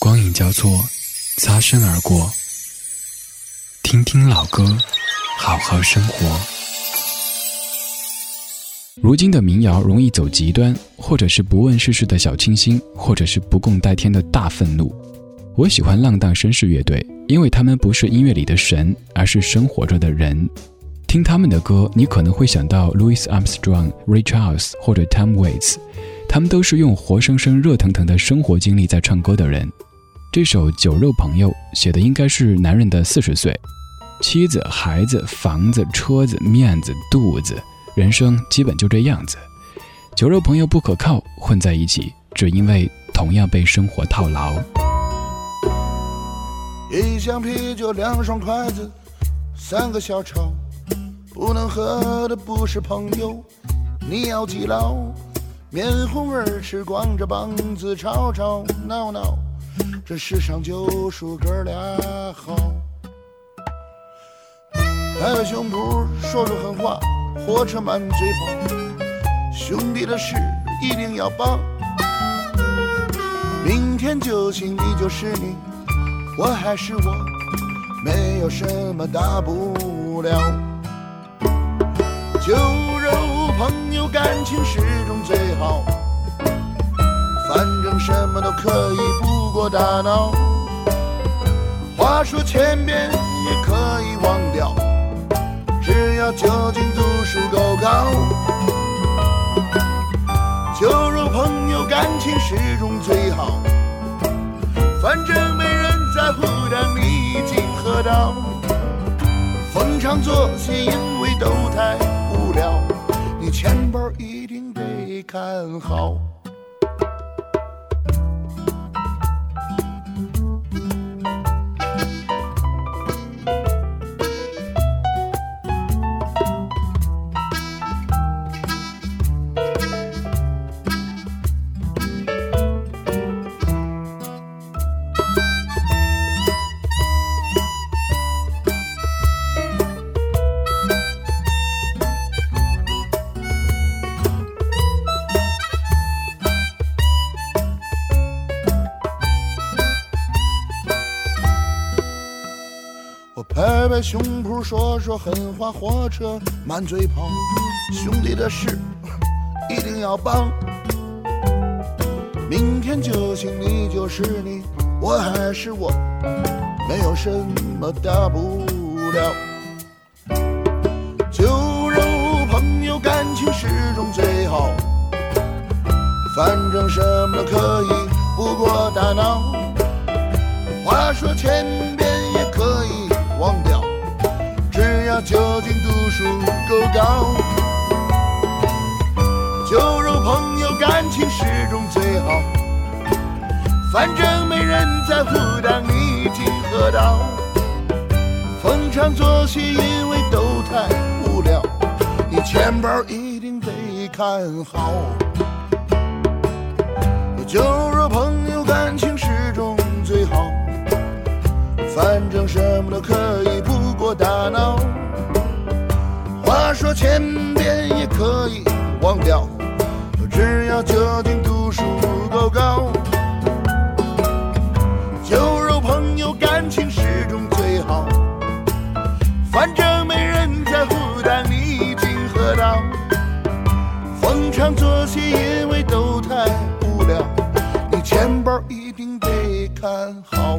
光影交错，擦身而过。听听老歌，好好生活。如今的民谣容易走极端，或者是不问世事的小清新，或者是不共戴天的大愤怒。我喜欢浪荡绅士乐队，因为他们不是音乐里的神，而是生活着的人。听他们的歌，你可能会想到 Louis Armstrong、Ray Charles 或者 Tom Waits，他们都是用活生生、热腾腾的生活经历在唱歌的人。这首《酒肉朋友》写的应该是男人的四十岁，妻子、孩子、房子、车子、面子、肚子，人生基本就这样子。酒肉朋友不可靠，混在一起，只因为同样被生活套牢。一箱啤酒，两双筷子，三个小炒，不能喝的不是朋友，你要记牢。面红耳赤，光着膀子，吵吵闹闹。这世上就数哥俩好，拍拍胸脯说说狠话，火车满嘴跑，兄弟的事一定要帮。明天就行，你就是你，我还是我，没有什么大不了。酒肉朋友感情始终最好，反正什么都可以不。过大脑，话说千遍也可以忘掉，只要酒精度数够高。酒肉朋友感情始终最好，反正没人在乎当你已经喝到。逢场作戏因为都太无聊，你钱包一定得看好。拍胸脯说说狠话，火车满嘴跑，兄弟的事一定要帮。明天就行，你就是你，我还是我，没有什么大不了。酒肉朋友感情始终最好，反正什么都可以不过大脑。话说前只要酒精度数够高。酒肉朋友感情始终最好，反正没人在乎当你已经喝到。逢场作戏因为都太无聊，你钱包一定得看好。酒肉朋友感情始终最好。反正什么都可以不过大脑，说千遍也可以忘掉，只要酒精度数够高。酒肉朋友感情始终最好，反正没人在乎但你已经喝到。逢场作戏因为都太无聊，你钱包一定得看好。